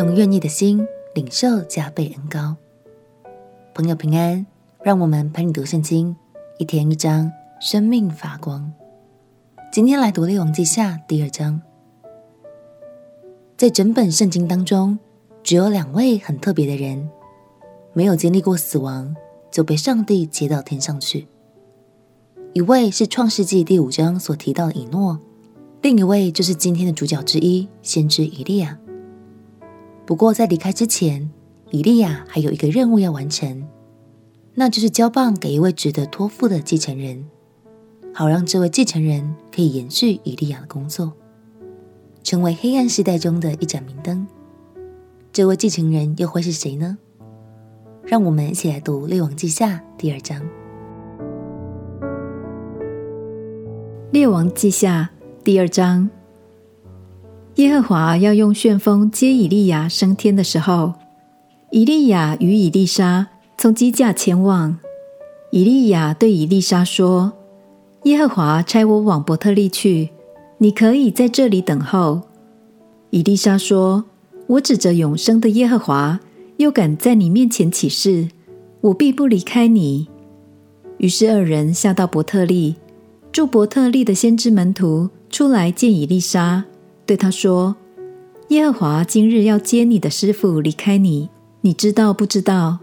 用愿意的心领受加倍恩膏。朋友平安，让我们陪你读圣经，一天一章，生命发光。今天来读列王记下第二章。在整本圣经当中，只有两位很特别的人，没有经历过死亡，就被上帝接到天上去。一位是创世纪第五章所提到的以诺，另一位就是今天的主角之一，先知以利亚。不过在离开之前，以利亚还有一个任务要完成，那就是交棒给一位值得托付的继承人，好让这位继承人可以延续以利亚的工作。成为黑暗时代中的一盏明灯，这位继承人又会是谁呢？让我们一起来读《列王记下》第二章。《列王记下》第二章，耶和华要用旋风接以利亚升天的时候，以利亚与以利沙从基架前往。以利亚对以利沙说：“耶和华差我往伯特利去。”你可以在这里等候。以利沙说：“我指着永生的耶和华，又敢在你面前起誓，我必不离开你。”于是二人下到伯特利，住伯特利的先知门徒出来见以利沙，对他说：“耶和华今日要接你的师傅离开你，你知道不知道？”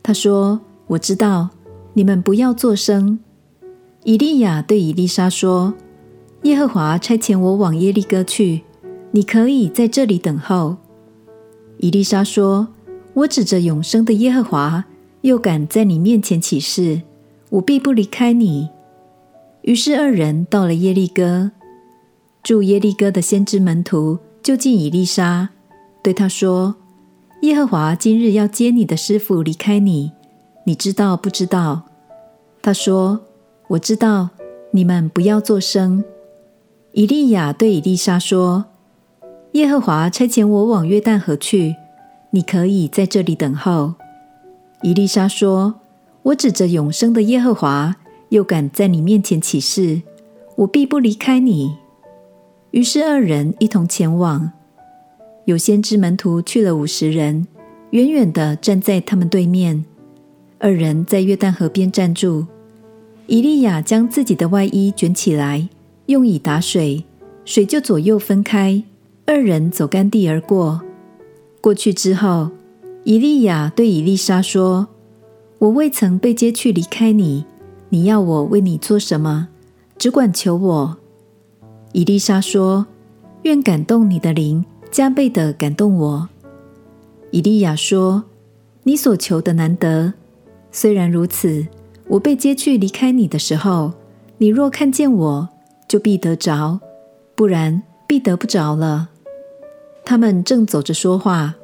他说：“我知道。”你们不要作声。以利亚对以利沙说。耶和华差遣我往耶利哥去，你可以在这里等候。以利沙说：“我指着永生的耶和华，又敢在你面前起誓，我必不离开你。”于是二人到了耶利哥，住耶利哥的先知门徒就近以利沙，对他说：“耶和华今日要接你的师傅离开你，你知道不知道？”他说：“我知道。”你们不要作声。以利亚对以利沙说：“耶和华差遣我往约旦河去，你可以在这里等候。”以利沙说：“我指着永生的耶和华，又敢在你面前起誓，我必不离开你。”于是二人一同前往。有先知门徒去了五十人，远远地站在他们对面。二人在约旦河边站住。以利亚将自己的外衣卷起来。用以打水，水就左右分开，二人走干地而过。过去之后，以利亚对以利沙说：“我未曾被接去离开你，你要我为你做什么？只管求我。”以利沙说：“愿感动你的灵加倍地感动我。”以利亚说：“你所求的难得。虽然如此，我被接去离开你的时候，你若看见我。”就必得着，不然必得不着了。他们正走着说话，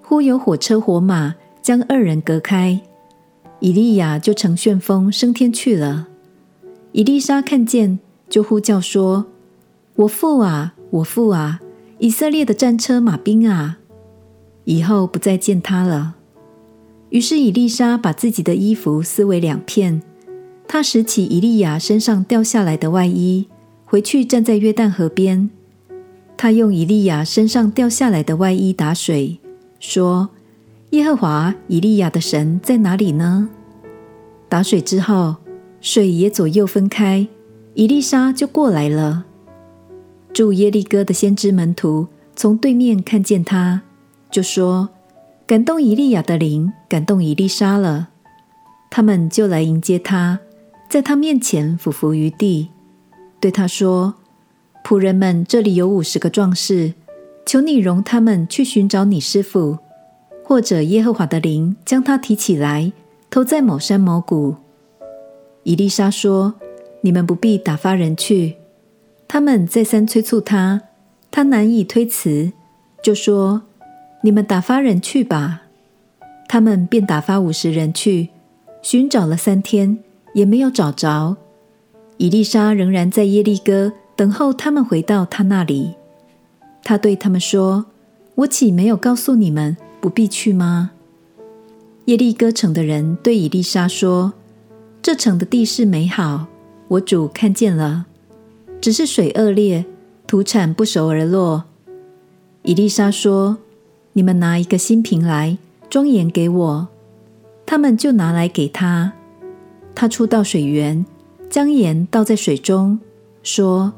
忽有火车火马将二人隔开，以利亚就乘旋风升天去了。以利沙看见，就呼叫说：“我父啊，我父啊！以色列的战车马兵啊！”以后不再见他了。于是以利沙把自己的衣服撕为两片，他拾起以利亚身上掉下来的外衣。回去站在约旦河边，他用以利亚身上掉下来的外衣打水，说：“耶和华以利亚的神在哪里呢？”打水之后，水也左右分开，以利沙就过来了。住耶利哥的先知门徒从对面看见他，就说：“感动以利亚的灵，感动以利沙了。”他们就来迎接他，在他面前俯伏于地。对他说：“仆人们，这里有五十个壮士，求你容他们去寻找你师傅，或者耶和华的灵将他提起来，投在某山某谷。”以利沙说：“你们不必打发人去。”他们再三催促他，他难以推辞，就说：“你们打发人去吧。”他们便打发五十人去，寻找了三天，也没有找着。以利沙仍然在耶利哥等候他们回到他那里。他对他们说：“我岂没有告诉你们不必去吗？”耶利哥城的人对以利沙说：“这城的地势美好，我主看见了，只是水恶劣，土产不熟而落。”以丽莎说：“你们拿一个新瓶来装盐给我。”他们就拿来给他。他出到水源，将盐倒在水中，说：“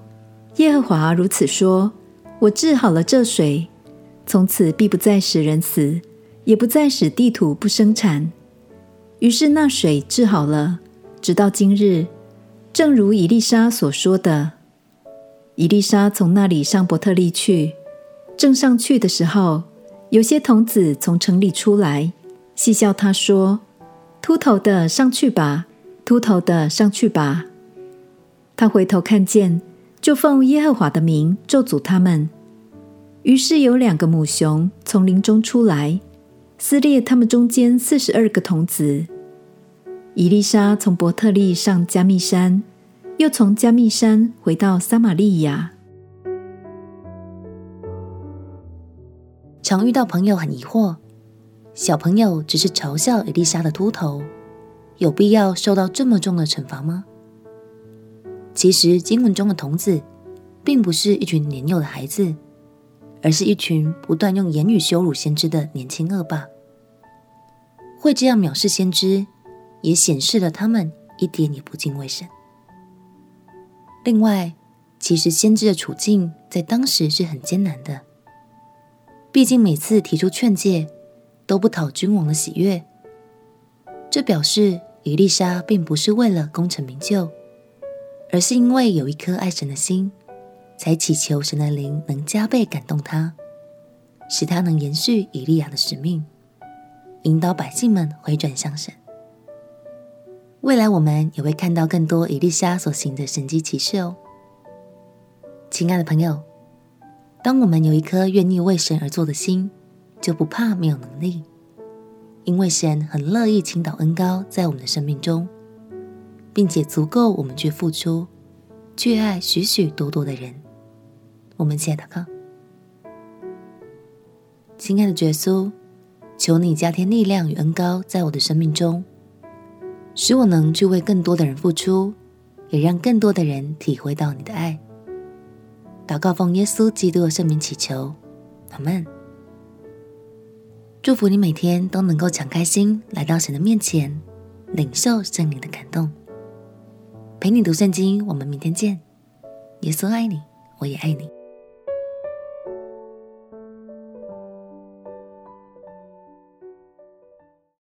耶和华如此说，我治好了这水，从此必不再使人死，也不再使地土不生产。”于是那水治好了，直到今日，正如以丽莎所说的。伊丽莎从那里上伯特利去，正上去的时候，有些童子从城里出来，戏笑他说：“秃头的上去吧，秃头的上去吧。”他回头看见，就奉耶和华的名咒诅他们。于是有两个母熊从林中出来，撕裂他们中间四十二个童子。伊丽莎从伯特利上加密山。又从加密山回到撒玛利亚。常遇到朋友很疑惑，小朋友只是嘲笑伊丽莎的秃头，有必要受到这么重的惩罚吗？其实经文中的童子，并不是一群年幼的孩子，而是一群不断用言语羞辱先知的年轻恶霸。会这样藐视先知，也显示了他们一点也不敬畏神。另外，其实先知的处境在当时是很艰难的。毕竟每次提出劝诫，都不讨君王的喜悦。这表示以利沙并不是为了功成名就，而是因为有一颗爱神的心，才祈求神的灵能加倍感动他，使他能延续以利亚的使命，引导百姓们回转向神。未来我们也会看到更多以利沙所行的神迹奇事哦，亲爱的朋友，当我们有一颗愿意为神而做的心，就不怕没有能力，因为神很乐意倾倒恩高在我们的生命中，并且足够我们去付出，去爱许许多多的人。我们一起来祷告，亲爱的耶稣，求你加添力量与恩高在我的生命中。使我能去为更多的人付出，也让更多的人体会到你的爱。祷告奉耶稣基督的圣名祈求，阿门。祝福你每天都能够敞开心来到神的面前，领受圣灵的感动。陪你读圣经，我们明天见。耶稣爱你，我也爱你。